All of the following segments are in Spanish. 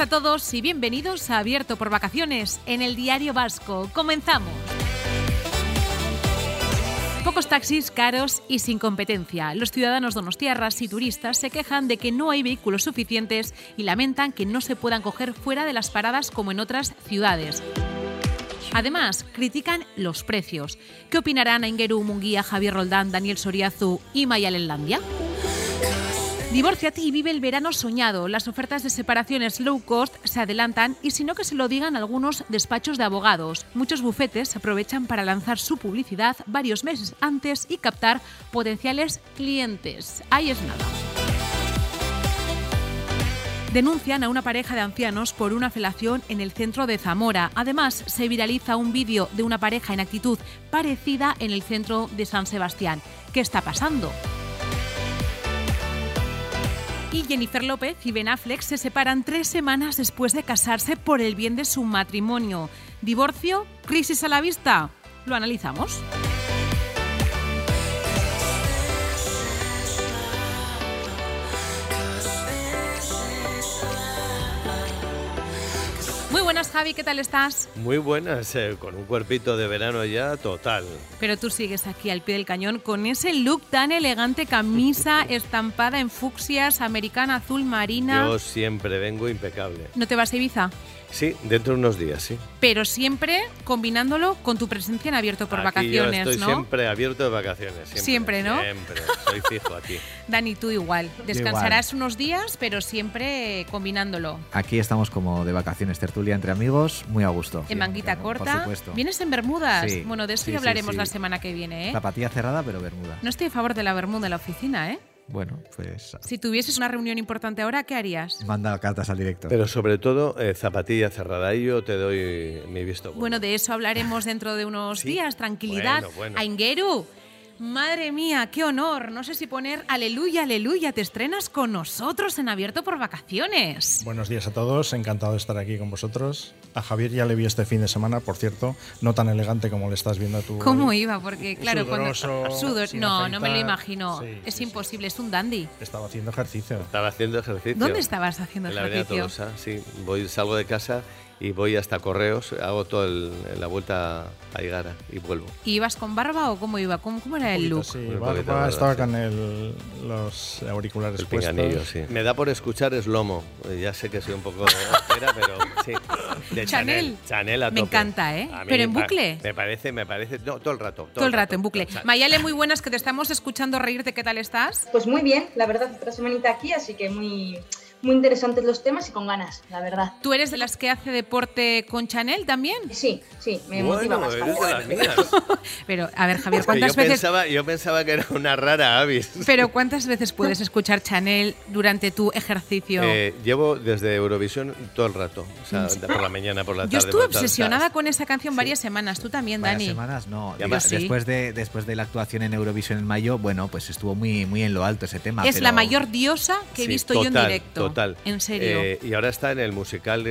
a todos y bienvenidos a Abierto por Vacaciones en el Diario Vasco. Comenzamos. Pocos taxis caros y sin competencia. Los ciudadanos donostiarras y turistas se quejan de que no hay vehículos suficientes y lamentan que no se puedan coger fuera de las paradas como en otras ciudades. Además, critican los precios. ¿Qué opinarán Ingeru Munguía, Javier Roldán, Daniel Soriazu y Mayal Divórciate y vive el verano soñado. Las ofertas de separaciones low cost se adelantan y si no que se lo digan algunos despachos de abogados. Muchos bufetes aprovechan para lanzar su publicidad varios meses antes y captar potenciales clientes. Ahí es nada denuncian a una pareja de ancianos por una felación en el centro de Zamora. Además, se viraliza un vídeo de una pareja en actitud parecida en el centro de San Sebastián. ¿Qué está pasando? Y Jennifer López y Ben Affleck se separan tres semanas después de casarse por el bien de su matrimonio. ¿Divorcio? ¿Crisis a la vista? Lo analizamos. Buenas, Javi, ¿qué tal estás? Muy buenas, eh, con un cuerpito de verano ya total. Pero tú sigues aquí al pie del cañón con ese look tan elegante, camisa estampada en fucsias, americana azul marina. Yo siempre vengo impecable. ¿No te vas a Ibiza? Sí, dentro de unos días, sí. Pero siempre combinándolo con tu presencia en abierto por vacaciones, yo estoy siempre abierto de vacaciones. Siempre, ¿no? Siempre, soy fijo aquí. Dani, tú igual. Descansarás unos días, pero siempre combinándolo. Aquí estamos como de vacaciones, tertulia entre amigos, muy a gusto. En manguita corta. ¿Vienes en Bermudas? Bueno, de eso ya hablaremos la semana que viene, ¿eh? Zapatilla cerrada, pero Bermuda. No estoy a favor de la Bermuda en la oficina, ¿eh? Bueno, pues. Si tuvieses una reunión importante ahora, ¿qué harías? Manda cartas al director. Pero sobre todo, eh, zapatilla cerrada. Y yo te doy mi visto. Bueno, de eso hablaremos dentro de unos días. Tranquilidad. Bueno, Aingeru, Madre mía, qué honor. No sé si poner aleluya, aleluya. Te estrenas con nosotros en Abierto por Vacaciones. Buenos días a todos, encantado de estar aquí con vosotros. A Javier ya le vi este fin de semana, por cierto, no tan elegante como le estás viendo tú. ¿Cómo iba? Porque, claro, cuando. Sudor, no, no me lo imagino. es imposible, es un dandy. Estaba haciendo ejercicio. Estaba haciendo ejercicio. ¿Dónde estabas haciendo en ejercicio? La Tolosa, sí. Voy, salgo de casa y voy hasta Correos, hago toda la vuelta a Igara y vuelvo. ¿Y ibas con barba o cómo iba? ¿Cómo, cómo era el look? Sí, barba, estaba con el, los auriculares el puestos. sí. Me da por escuchar Slomo. Ya sé que soy un poco altera, pero sí. De Chanel. Chanel, a tope. Me encanta, ¿eh? Pero en bucle. Me parece, me parece, no, todo el rato. Todo, el rato, en bucle. Mayale, muy buenas, que te estamos escuchando reírte. ¿Qué tal estás? Pues muy bien, la verdad, otra semanita aquí, así que muy muy interesantes los temas y con ganas, la verdad. ¿Tú eres de las que hace deporte con Chanel también? Sí, sí, me bueno, motiva Eres de las mías. Pero, a ver, Javier, ¿cuántas yo veces...? Pensaba, yo pensaba que era una rara avis. Pero, ¿cuántas veces puedes escuchar Chanel durante tu ejercicio? Eh, llevo desde Eurovisión todo el rato. O sea, por la mañana, por la tarde. Yo estuve obsesionada con esa canción varias semanas. ¿Tú también, Dani? Varias semanas, no. después, de, después de la actuación en Eurovisión en mayo, bueno, pues estuvo muy, muy en lo alto ese tema. Es la mayor diosa que he visto yo en directo. Total. En serio. Eh, y ahora está en el musical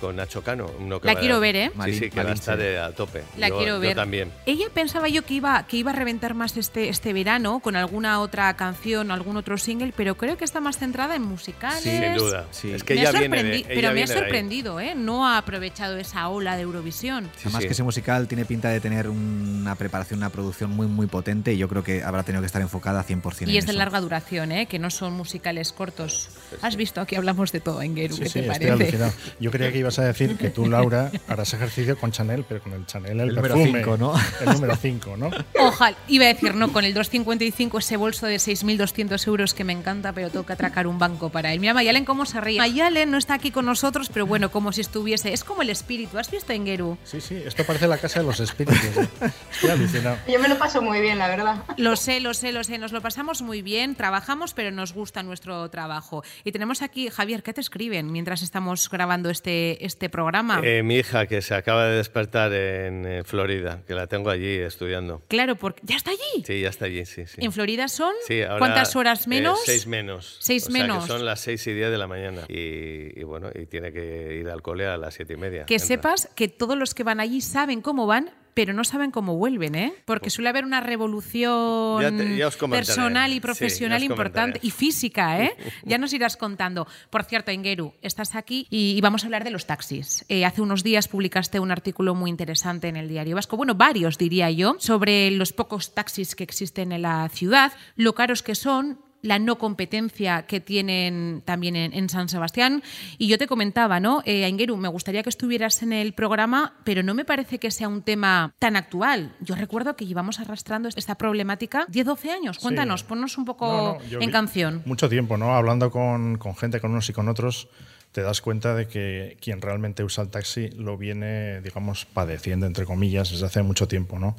con Nacho Cano. la quiero ver, ¿eh? Sí, sí, que va a estar eh, a tope. La quiero ver. Yo también. Ella pensaba yo que iba, que iba a reventar más este, este verano con alguna otra canción, algún otro single, pero creo que está más centrada en musicales. Sí, sin duda. Es que ella viene Pero me ha sorprendido, ¿eh? No ha aprovechado esa ola de Eurovisión. Además que ese musical tiene pinta de tener una preparación, una producción muy, muy potente y yo creo que habrá tenido que estar enfocada 100% Y es de larga duración, ¿eh? Que no son musicales cortos. Has visto, aquí hablamos de todo, Engeru, ¿qué te parece? Yo creía que ibas a decir que tú, Laura, harás ejercicio con Chanel, pero con el Chanel, el, el número 5, ¿no? El número 5, ¿no? Ojalá, iba a decir, no, con el 255, ese bolso de 6.200 euros que me encanta, pero tengo que atracar un banco para él. Mira, Mayalen cómo se ríe. Mayalen no está aquí con nosotros, pero bueno, como si estuviese. Es como el espíritu. ¿Has visto Engeru? Sí, sí, esto parece la casa de los espíritus. ¿eh? Estoy alucinado. Yo me lo paso muy bien, la verdad. Lo sé, lo sé, lo sé. Nos lo pasamos muy bien, trabajamos, pero nos gusta nuestro trabajo. Y tenemos aquí, Javier, ¿qué te escriben mientras estamos grabando este, este programa? Eh, mi hija, que se acaba de despertar en eh, Florida, que la tengo allí estudiando. Claro, porque ¿ya está allí? Sí, ya está allí, sí. sí. ¿En Florida son? Sí, ahora, ¿Cuántas horas menos? Eh, seis menos. Seis o menos. Sea que son las seis y diez de la mañana. Y, y, bueno, y tiene que ir al cole a las siete y media. Que sepas que todos los que van allí saben cómo van, pero no saben cómo vuelven, ¿eh? Porque suele haber una revolución Ya te- ya os comentaré. personal y profesional importante y física, ¿eh? Ya nos irás contando. Por cierto, Engeru, estás aquí y, y vamos a hablar de los taxis. Eh, hace unos días publicaste un artículo muy interesante en el Diario Vasco, bueno, varios diría yo, sobre los pocos taxis que existen en la ciudad, lo caros que son, la no competencia que tienen también en, en San Sebastián. Y yo te comentaba, ¿no? Eh, Aingeru, me gustaría que estuvieras en el programa, pero no me parece que sea un tema tan actual. Yo recuerdo que llevamos arrastrando esta problemática 10-12 años. Cuéntanos, Sí. ponnos un poco No, no, yo en canción. Mucho tiempo, ¿no? Hablando con, con gente, con unos y con otros, te das cuenta de que quien realmente usa el taxi lo viene, digamos, padeciendo, entre comillas, desde hace mucho tiempo, ¿no?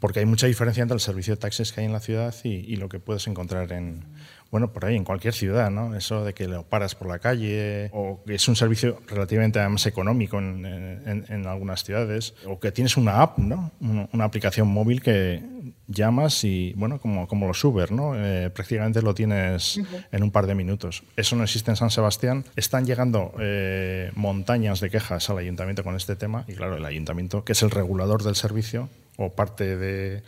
Porque hay mucha diferencia entre el servicio de taxis que hay en la ciudad y, lo que puedes encontrar en, bueno, por ahí, en cualquier ciudad, ¿no? Eso de que lo paras por la calle o que es un servicio relativamente más económico en, algunas ciudades o que tienes una app, ¿no? Una aplicación móvil que llamas y, bueno, como, como los Uber, ¿no? Eh, prácticamente lo tienes en un par de minutos. Eso no existe en San Sebastián. Están llegando eh, montañas de quejas al ayuntamiento con este tema y, claro, el ayuntamiento, que es el regulador del servicio o parte de-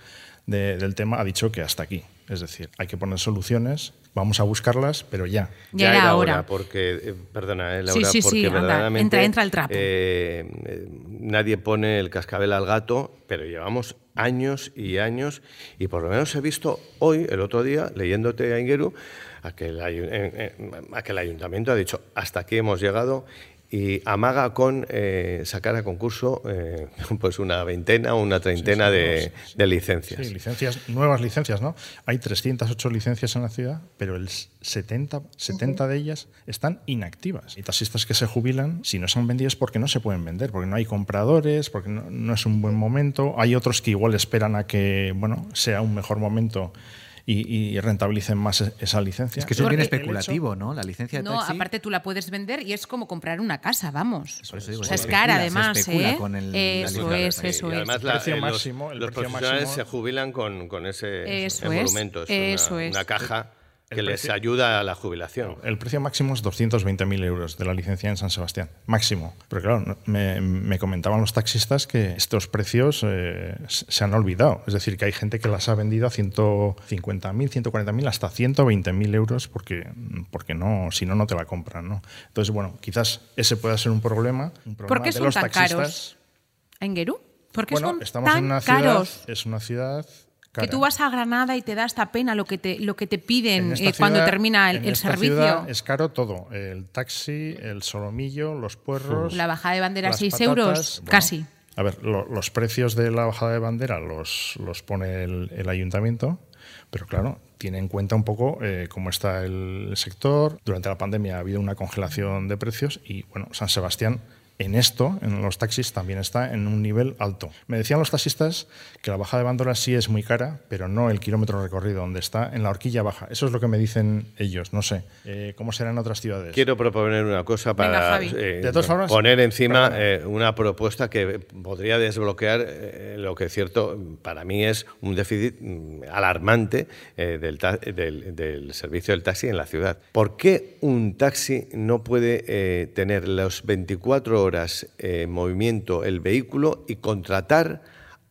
de- del tema, ha dicho que hasta aquí. Es decir, hay que poner soluciones, vamos a buscarlas, pero ya. Ya era hora. porque, eh, perdona, eh, Sí, Laura, sí, sí, porque anda, verdaderamente entra- entra el trapo. eh, eh, nadie pone el cascabel al gato, pero llevamos años y años y por lo menos he visto hoy, el otro día, leyéndote a Ingeru, a que el, eh, a que el ayuntamiento ha dicho hasta aquí hemos llegado y amaga con eh, sacar a concurso eh, pues una veintena o una treintena Sí, sí, de, no, sí, de licencias. Sí, licencias, nuevas licencias, ¿no? Hay 308 licencias en la ciudad, pero el 70, 70 de ellas están inactivas. Y taxistas que se jubilan, si no son vendidas, porque no se pueden vender, porque no hay compradores, porque no, no es un buen momento. Hay otros que igual esperan a que, bueno, sea un mejor momento y, y rentabilicen más e- esa licencia. Es que eso es bien el especulativo, ¿no? La licencia de No, taxi. aparte tú la puedes vender y es como comprar una casa, vamos. Por eso digo, o sea, se es cara además, ¿eh? con el- la eso de es, eso y es. además El la- precio eh, los- máximo- el los, precio profesionales máximo- se jubilan con, con ese Eso es, emolumento. Es una, eso es. una caja El que les precio- ayuda a la jubilación. El precio máximo es 220.000 euros de la licencia en San Sebastián. Máximo. Pero claro, me, me comentaban los taxistas que estos precios eh, se han olvidado. Es decir, que hay gente que las ha vendido a 150.000, 140.000, hasta 120.000 euros porque, porque no, si no, no te la compran. ¿no? Entonces, bueno, quizás ese pueda ser un problema. Un problema ¿Por qué de son los tan taxistas. caros? ¿Engeru? ¿Por qué Bueno, son estamos tan en una caros? ciudad, es una ciudad Que tú vas a Granada y te da esta pena lo que te, lo que te piden eh, cuando termina el, en el esta servicio. ciudad es caro todo. El taxi, el solomillo, los puerros. La bajada de bandera, las 6 patatas. euros, Bueno, casi. A ver, lo- los precios de la bajada de bandera los, los pone el, el ayuntamiento, pero claro, tiene en cuenta un poco eh, cómo está el sector. Durante la pandemia ha habido una congelación de precios y, bueno, San Sebastián en esto, en los taxis, también está en un nivel alto. Me decían los taxistas que la bajada de bandera sí es muy cara, pero no el kilómetro recorrido, donde está en la horquilla baja. Eso es lo que me dicen ellos, no sé. Eh, ¿Cómo será en otras ciudades? Quiero proponer una cosa para eh, De todas formas, poner encima eh, una propuesta que podría desbloquear eh, lo que es cierto para mí es un déficit mm, alarmante eh, del, del- del servicio del taxi en la ciudad. ¿Por qué un taxi no puede eh, tener las 24 horas en movimiento el vehículo y contratar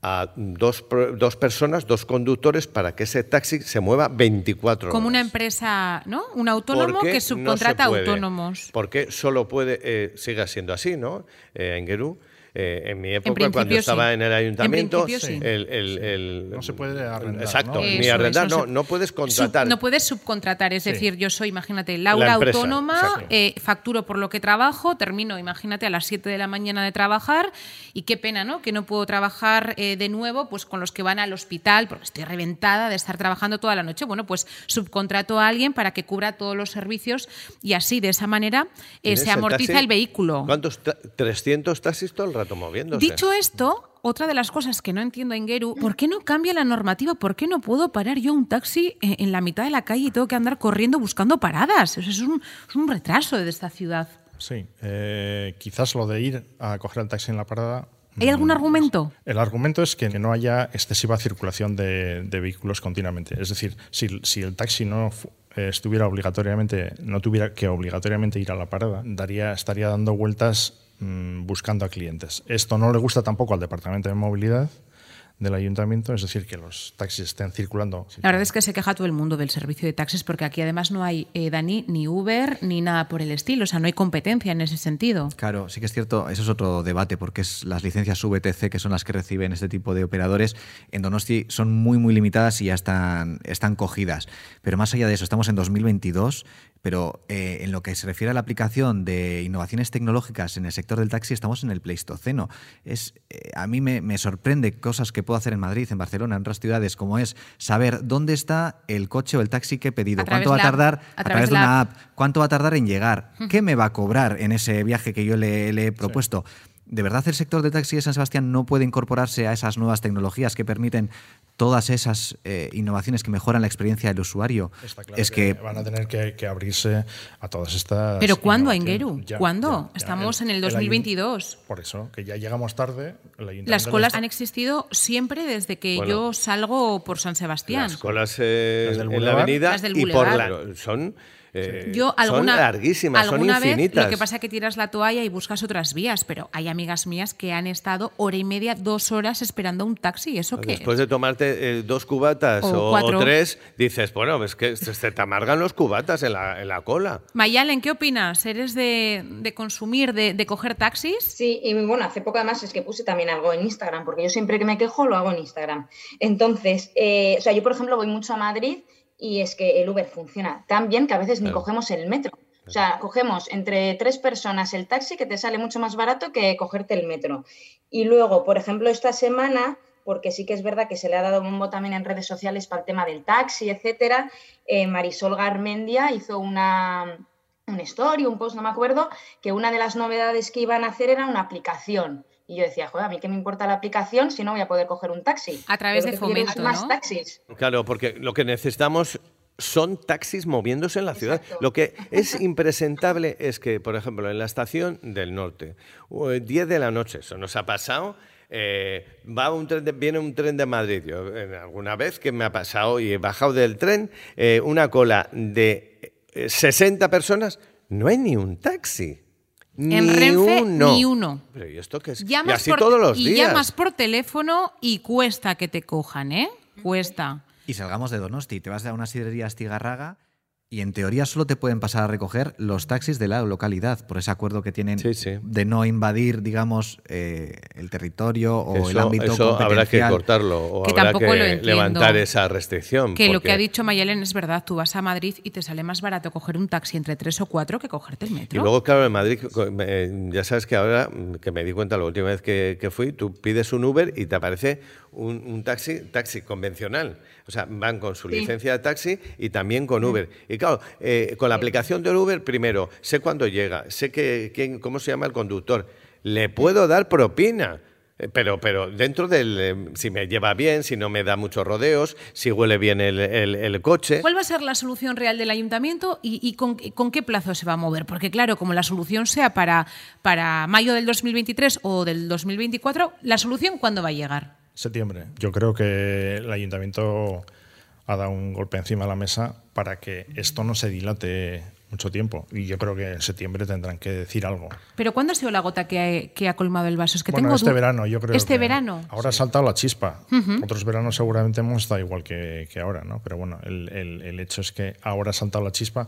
a dos, dos personas, dos conductores, para que ese taxi se mueva 24 horas? Como una empresa, ¿no? Un autónomo ¿Por qué que subcontrata puede? autónomos. Porque solo puede, eh, siga siendo así, ¿no? Eh, en Gerú. Eh, en mi época, cuando sí. estaba en el ayuntamiento, En principio sí. el, el- el- No se puede arrendar, Exacto, ¿no? ni arrendar, no no, se- no puedes Sub- contratar. no puedes subcontratar, es Sí. decir, yo soy, imagínate, Laura La empresa, autónoma, eh, facturo por lo que trabajo, termino, imagínate, a las 7 de la mañana de trabajar y qué pena, ¿no? Que no puedo trabajar eh, de nuevo pues con los que van al hospital porque estoy reventada de estar trabajando toda la noche. Bueno, pues subcontrato a alguien para que cubra todos los servicios y así, de esa manera, eh, ¿Tienes se el amortiza taxi? el vehículo. ¿Cuántos? ta- 300 taxis todo el rato moviéndose. Dicho esto, otra de las cosas que no entiendo en Geru, ¿por qué no cambia la normativa? ¿Por qué no puedo parar yo un taxi eh, en la mitad de la calle y tengo que andar corriendo buscando paradas? Eso es un, es un retraso de esta ciudad. Sí, eh, quizás lo de ir a coger el taxi en la parada. ¿Hay algún mm, argumento? El argumento es que no haya excesiva circulación de, de vehículos continuamente. Es decir, si, si el taxi no eh, estuviera obligatoriamente, no tuviera que obligatoriamente ir a la parada, daría, estaría dando vueltas mm, buscando a clientes. Esto no le gusta tampoco al departamento de movilidad del ayuntamiento, es decir, que los taxis estén circulando. La verdad es que se queja todo el mundo del servicio de taxis porque aquí además no hay, eh, Dani, ni Uber ni nada por el estilo, o sea, no hay competencia en ese sentido. Claro, sí que es cierto, eso es otro debate porque es las licencias VTC que son las que reciben este tipo de operadores en Donosti son muy muy limitadas y ya están, están cogidas. Pero más allá de eso, estamos en 2022 pero eh, en lo que se refiere a la aplicación de innovaciones tecnológicas en el sector del taxi, estamos en el Pleistoceno. Es, eh, a mí me, sorprende cosas que puedo hacer en Madrid, en Barcelona, en otras ciudades, como es saber dónde está el coche o el taxi que he pedido, cuánto va a tardar a, través, de una app, cuánto va a tardar en llegar, qué me va a cobrar en ese viaje que yo le, he propuesto. ¿De verdad el sector de taxi de San Sebastián no puede incorporarse a esas nuevas tecnologías que permiten todas esas eh, innovaciones que mejoran la experiencia del usuario? es que, van a tener que, abrirse a todas estas. ¿Pero cuándo, Ingeru? ¿Cuándo? Estamos en el 2022. por eso, que ya llegamos tarde. Las colas han existido siempre desde que yo salgo por San Sebastián. Las colas eh, en la avenida y por la, son eh, Yo alguna, son larguísimas, son infinitas. Vez, lo que pasa es que tiras la toalla y buscas otras vías, pero hay amigas mías que han estado hora y media, dos horas esperando un taxi. ¿Eso qué Después de tomarte eh, dos cubatas o, tres, dices, bueno, es que se te amargan los cubatas en la, en la cola. Mayalen, ¿qué opinas? ¿Eres de, de consumir, de, de, coger taxis? Sí, y bueno, hace poco además es que puse también algo en Instagram, porque yo siempre que me quejo lo hago en Instagram. Entonces, eh, o sea, yo por ejemplo voy mucho a Madrid y es que el Uber funciona tan bien que a veces ni cogemos el metro. O sea, cogemos entre tres personas el taxi que te sale mucho más barato que cogerte el metro. Y luego, por ejemplo, esta semana, porque sí que es verdad que se le ha dado bombo también en redes sociales para el tema del taxi, etcétera, eh, Marisol Garmendia hizo una, un story, un post, no me acuerdo, que una de las novedades que iban a hacer era una aplicación. Y yo decía, joder, a mí qué me importa la aplicación si no voy a poder coger un taxi. A través de fomento, más taxis. Claro, porque lo que necesitamos son taxis moviéndose en la ciudad. Lo que es impresentable es que, por ejemplo, en la estación del norte, 10 de la noche, eso nos ha pasado, eh, va un tren viene un tren de Madrid. Yo, alguna vez que me ha pasado y he bajado del tren, eh, una cola de 60 eh, personas, no hay ni un taxi. En Renfe, ni uno. Pero ¿y esto qué es? y así todos los días. Y llamas por teléfono y cuesta que te cojan, ¿eh? Cuesta. Y salgamos de Donosti, te vas a una sidrería Astigarraga y en teoría solo te pueden pasar a recoger los taxis de la localidad, por ese acuerdo que tienen de no invadir, digamos, eh, el territorio o el ámbito eso habrá que cortarlo o habrá que levantar esa restricción. Que lo que ha dicho Mayelen es verdad, tú vas a Madrid y te sale más barato coger un taxi entre tres o cuatro que cogerte el metro. Y luego, claro, en Madrid, ya sabes que ahora, que me di cuenta la última vez que, fui, tú pides un Uber y te aparece un, un taxi, taxi convencional. O sea, van con su licencia de taxi y también con Uber. Y claro, eh, con la aplicación del Uber, primero, sé cuándo llega, sé que, quién, cómo se llama el conductor, le puedo dar propina. Eh, pero, pero dentro del. Eh, si me lleva bien, si no me da muchos rodeos, si huele bien el, coche. ¿Cuál va a ser la solución real del ayuntamiento y, con, qué plazo se va a mover? Porque, claro, como la solución sea para, para mayo del 2023 o del 2024, ¿la solución cuándo va a llegar? Septiembre. Yo creo que el ayuntamiento ha dado un golpe encima de la mesa para que esto no se dilate mucho tiempo. Y yo creo que en septiembre tendrán que decir algo. ¿Pero cuándo ha sido la gota que ha, colmado el vaso? Es que bueno, tengo este verano, yo creo. Este verano. Ahora ha saltado la chispa. Otros veranos seguramente hemos estado igual que, ahora, ¿no? Pero bueno, el, el, hecho es que ahora ha saltado la chispa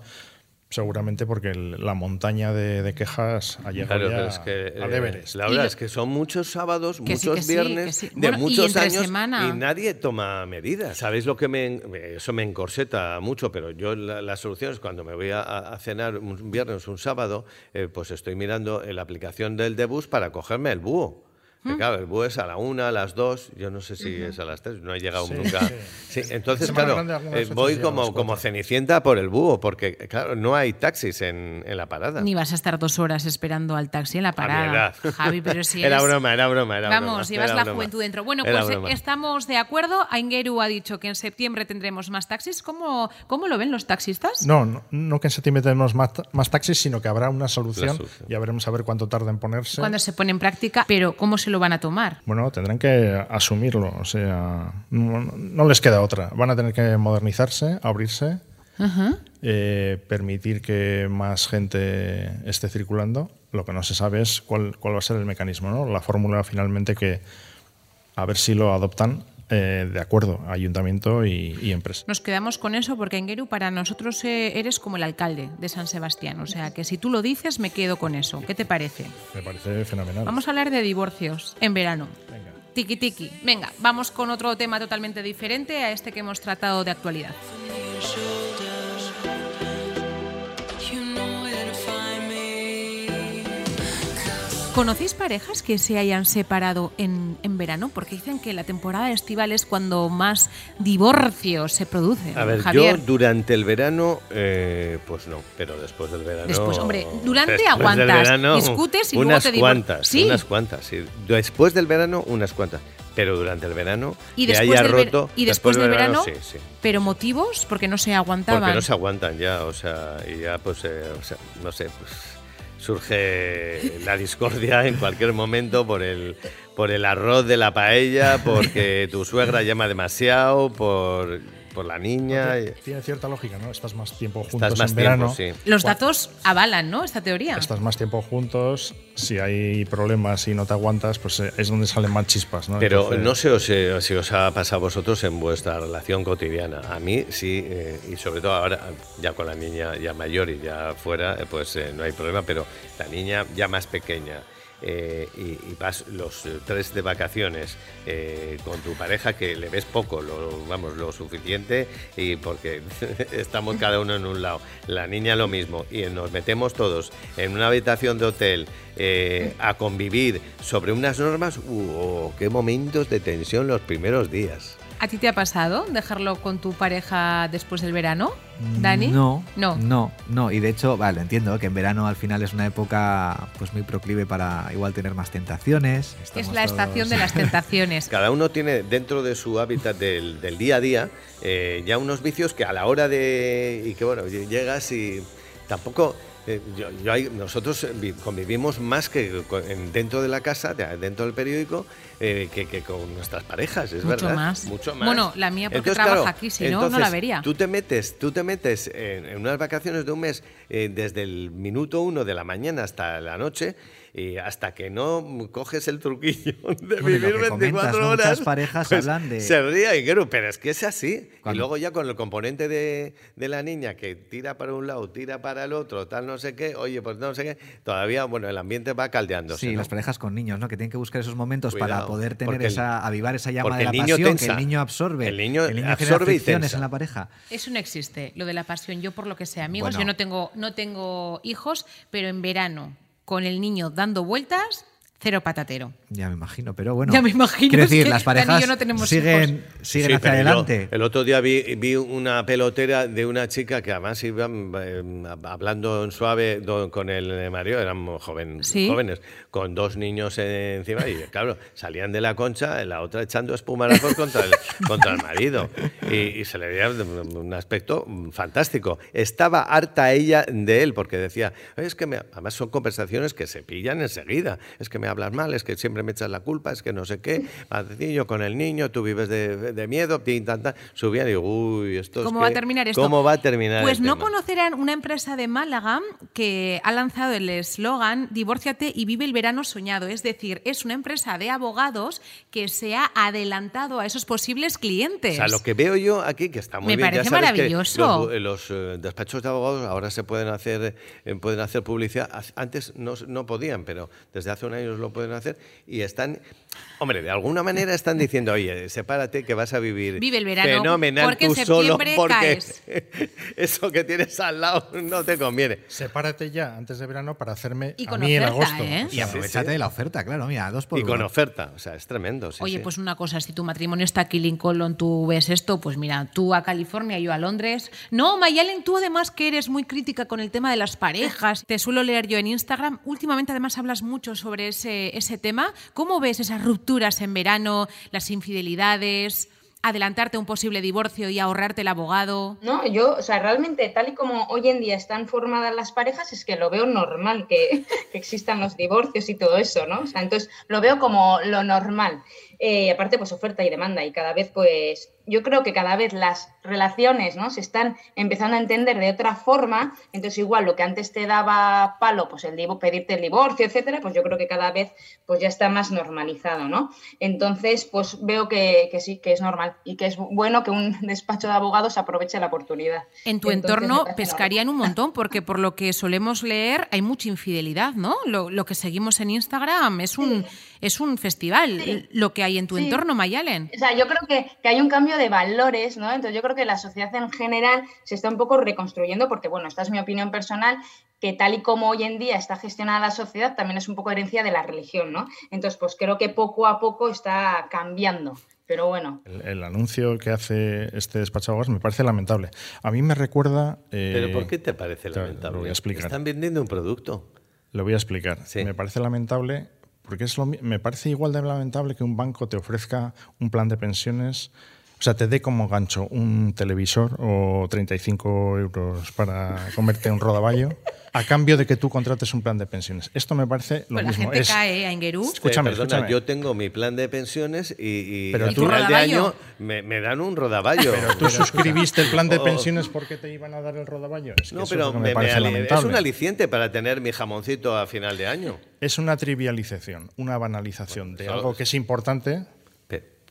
seguramente porque la montaña de, quejas ha llegado ya es que, al Everest. La verdad es que son muchos sábados, muchos viernes, de muchos años y nadie toma medidas. ¿Sabéis lo que me... Eso me encorseta mucho, pero yo la, solución es cuando me voy a, cenar un viernes, un sábado, eh, pues estoy mirando la aplicación del Debus para cogerme el búho claro, el búho es a la una, a las dos, yo no sé si es a las tres, no he llegado nunca. Sí. entonces, claro, eh, voy como, como cenicienta por el búho, porque, claro, no hay taxis en, en, la parada. Ni vas a estar dos horas esperando al taxi en la parada. Javi, pero si Era broma, era broma, era Vamos, llevas la juventud dentro. Bueno, pues estamos de acuerdo. Aingeru ha dicho que en septiembre tendremos más taxis. ¿Cómo, cómo lo ven los taxistas? No, no, que en septiembre tendremos más, más taxis, sino que habrá una solución. Ya veremos a ver cuánto tarda en ponerse. Cuando se pone en práctica, pero ¿cómo se lo van a tomar? Bueno, tendrán que asumirlo, o sea, no, les queda otra. Van a tener que modernizarse, abrirse, eh, permitir que más gente esté circulando. Lo que no se sabe es cuál, cuál va a ser el mecanismo, ¿no? La fórmula finalmente que, a ver si lo adoptan eh, de acuerdo, ayuntamiento y, empresa. Nos quedamos con eso porque Engeru para nosotros eh, eres como el alcalde de San Sebastián, o sea que si tú lo dices me quedo con eso. ¿Qué te parece? Me parece fenomenal. Vamos a hablar de divorcios en verano. Venga. Tiki tiki. Venga, vamos con otro tema totalmente diferente a este que hemos tratado de actualidad. ¿Conocéis parejas que se hayan separado en, verano? Porque dicen que la temporada estival es cuando más divorcios se producen. A ver, yo durante el verano, eh, pues no, pero después del verano. Después, hombre, durante aguantas, discutes y unas luego te cuantas, ¿Sí? Unas cuantas, sí. Después del verano, unas cuantas. Pero durante el verano, y que haya roto. Y después, del verano, sí, sí. ¿Pero motivos? Porque no se aguantaban. Porque no se aguantan ya, o sea, y ya, pues, eh, o sea, no sé, pues surge la discordia en cualquier momento por el, por el arroz de la paella, porque tu suegra llama demasiado, por, por la niña. Tiene cierta lógica, ¿no? Estás más tiempo juntos en verano. Los datos avalan, ¿no? Esta teoría. Estás más tiempo juntos. Si hay problemas y no te aguantas, pues eh, es donde salen más chispas, ¿no? Pero no sé si os ha pasado a vosotros en vuestra relación cotidiana. A mí sí, eh, y sobre todo ahora, ya con la niña ya mayor y ya fuera, eh, pues no hay problema, pero la niña ya más pequeña eh, y, vas los eh, tres de vacaciones eh, con tu pareja que le ves poco, lo, vamos, lo suficiente y porque estamos cada uno en un lado, la niña lo mismo y nos metemos todos en una habitación de hotel a convivir sobre unas normas, uh, qué momentos de tensión los primeros días. ¿A ti te ha pasado dejarlo con tu pareja después del verano, Dani? No, no, no, no. Y de hecho, vale, entiendo que en verano al final es una época pues muy proclive para igual tener más tentaciones. es la estación de las tentaciones. Cada uno tiene dentro de su hábitat del, día a día eh, ya unos vicios que a la hora de y que bueno llegas y tampoco eh, nosotros convivimos más que dentro de la casa, dentro del periódico, eh, que, con nuestras parejas, es Mucho verdad. Más. Mucho más. Bueno, la mía porque trabaja aquí, si no, no la vería. Tú te metes, tú te metes en, unas vacaciones de un mes eh, desde el minuto uno de la mañana hasta la noche y hasta que no coges el truquillo de vivir 24 horas. Muchas parejas pues hablan de. Se ría y pero es que es así. Y luego ya con el componente de, de, la niña que tira para un lado, tira para el otro, tal no sé qué, oye, pues no sé qué, todavía, bueno, el ambiente va caldeando. Sí, las parejas con niños, ¿no? Que tienen que buscar esos momentos para poder tener esa, avivar esa llama de la pasión que el niño absorbe. El niño, el niño absorbe y en la pareja. Eso no existe, lo de la pasión. Yo, por lo que sé, amigos, yo no tengo, no tengo hijos, pero en verano con el niño dando vueltas, cero patatero. Ya me imagino, pero bueno. Ya me imagino. Quiero decir, las parejas no tenemos siguen, siguen hacia adelante. el otro día vi, vi, una pelotera de una chica que además iba eh, hablando en suave con el marido, eran jóvenes, con dos niños encima y claro, salían de la concha, la otra echando espuma contra el, contra el marido. Y, se le veía un aspecto fantástico. Estaba harta ella de él porque decía, es que además son conversaciones que se pillan enseguida, es que me hablas mal, es que siempre me echas la culpa, es que no sé qué, yo con el niño, tú vives de, miedo, tin, tan, subían y digo, uy, esto ¿Cómo va a terminar esto? ¿Cómo va a terminar Pues no conocerán una empresa de Málaga que ha lanzado el eslogan Divórciate y vive el verano soñado. Es decir, es una empresa de abogados que se ha adelantado a esos posibles clientes. O sea, lo que veo yo aquí, que está muy bien. Me parece maravilloso. los, eh, despachos de abogados ahora se pueden hacer, eh, pueden hacer publicidad. Antes no, no podían, pero desde hace un año lo pueden hacer y están, hombre, de alguna manera están diciendo, oye, sepárate que vas a vivir Vive el verano, fenomenal porque tú solo porque caes. eso que tienes al lado no te conviene. Sepárate ya antes de verano para hacerme a mí en agosto. ¿eh? Y aprovechate de la oferta, claro, mira, dos por Y con oferta, o sea, es tremendo. oye, pues una cosa, si tu matrimonio está aquí Lincoln, tú ves esto, pues mira, tú a California, yo a Londres. No, Mayalen, tú además que eres muy crítica con el tema de las parejas, te suelo leer yo en Instagram, últimamente además hablas mucho sobre ese, ese tema. ¿Cómo ves esas rupturas en verano, las infidelidades? adelantarte un posible divorcio y ahorrarte el abogado? No, yo, o sea, realmente tal y como hoy en día están formadas las parejas, es que lo veo normal que, que existan los divorcios y todo eso, ¿no? O sea, entonces lo veo como lo normal. Eh, aparte, pues oferta y demanda y cada vez, pues yo creo que cada vez las relaciones ¿no? se están empezando a entender de otra forma, entonces igual lo que antes te daba palo, pues el pedirte el divorcio, etcétera, pues yo creo que cada vez pues ya está más normalizado, ¿no? Entonces, pues veo que, sí, que es normal y que es bueno que un despacho de abogados aproveche la oportunidad. En tu entorno pescarían un montón, porque por lo que solemos leer hay mucha infidelidad, ¿no? Lo, que seguimos en Instagram es un, es un festival, lo que hay en tu entorno, Mayalen. O sea, yo creo que, que hay un cambio de valores, ¿no? Entonces yo creo que la sociedad en general se está un poco reconstruyendo porque, bueno, esta es mi opinión personal, que tal y como hoy en día está gestionada la sociedad, también es un poco herencia de la religión, ¿no? Entonces, pues creo que poco a poco está cambiando. Pero bueno. El, anuncio que hace este despacho de abogados me parece lamentable. A mí me recuerda. Eh, ¿Pero por qué te parece lamentable? Lo voy a explicar. Están vendiendo un producto. Lo voy a explicar. Me parece lamentable porque es lo, me parece igual de lamentable que un banco te ofrezca un plan de pensiones o sea, te dé como gancho un televisor o 35 euros para comerte un rodaballo a cambio de que tú contrates un plan de pensiones. Esto me parece lo pues mismo. La gente cae, ¿eh, Ingerú. Escúchame, perdona, yo tengo mi plan de pensiones y, y al final de año me, dan un rodaballo. Pero tú suscribiste el plan de pensiones porque te iban a dar el rodaballo. no, pero es, me, me es un aliciente para tener mi jamoncito a final de año. Es una trivialización, una banalización de algo que es importante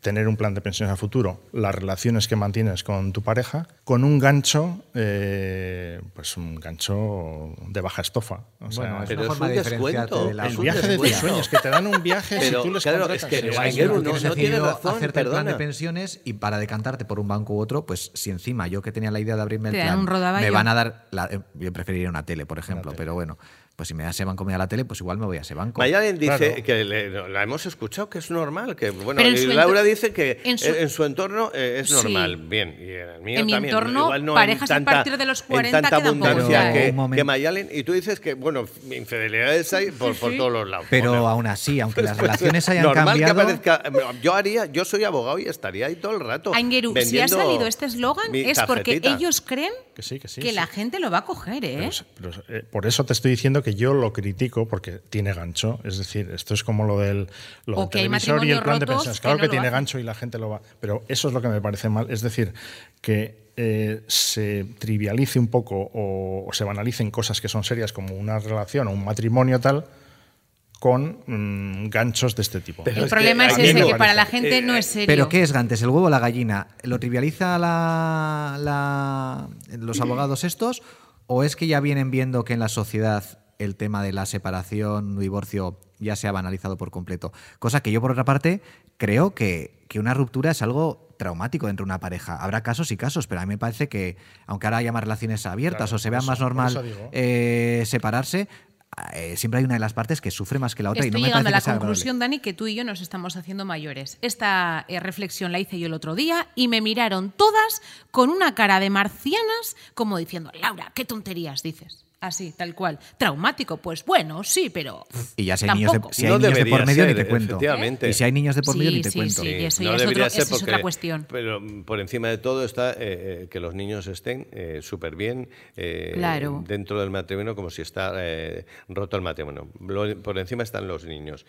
tener un plan de pensiones a futuro, las relaciones que mantienes con tu pareja, con un gancho, eh, pues un gancho de baja estofa. O sea, pero es un descuento. el viaje de tus sueños, que te dan un viaje pero, si tú les claro, es que no, no, tienes razón, hacerte el plan de pensiones y para decantarte por un banco u otro, pues si encima yo que tenía la idea de abrirme el plan, me van a dar, la, eh, yo preferiría una tele, por ejemplo, pero bueno, pues si me da ese banco me da la tele, pues igual me voy a ese banco. Mayalen dice que la hemos escuchado que es normal, que bueno, y Laura dice que en su, entorno eh, es normal. Bien, y en el mío en mi entorno, parejas a partir de los 40 en tanta abundancia que, que, Mayalen, y tú dices que, bueno, infidelidades hay por, por todos los lados. Pero aún así, aunque las relaciones hayan normal cambiado... Que aparezca, yo haría, yo soy abogado y estaría ahí todo el rato. Aingeru, si ha salido este eslogan es porque ellos creen que, la gente lo va a coger, ¿eh? eh por eso te estoy diciendo que yo lo critico porque tiene gancho. Es decir, esto es como lo del, lo televisor y el plan de pensiones. Claro que, tiene gancho y la gente lo va. Pero eso es lo que me parece mal. Es decir, que eh, se trivialice un poco o, se banalicen cosas que son serias como una relación o un matrimonio tal con mm, ganchos de este tipo. el problema es ese, que para la gente no es serio. ¿Pero qué es antes, el huevo o la gallina? ¿Lo trivializa los abogados estos ¿O es que ya vienen viendo que en la sociedad el tema de la separación, divorcio, ya se ha banalizado por completo? Cosa que yo, por otra parte, creo que, una ruptura es algo traumático dentro de una pareja. Habrá casos y casos, pero a mí me parece que, aunque ahora haya más relaciones abiertas o se vea más normal eh, separarse, eh, siempre hay una de las partes que sufre más que la otra. Estoy y no me llegando a la conclusión, Dani, que tú y yo nos estamos haciendo mayores. Esta eh, reflexión la hice yo el otro día y me miraron todas con una cara de marcianas, como diciendo, Laura, qué tonterías dices. Así, tal cual. Traumático, pues bueno, sí, pero. Y ya si hay, niños de, si hay niños de, por medio, ni te cuento. Y si hay niños de por medio, ni te cuento. Sí, eso ya es, otro, es otra cuestión. Pero por encima de todo está eh, eh, que los niños estén eh, súper bien dentro del matrimonio, como si está roto el matrimonio. Por encima están los niños.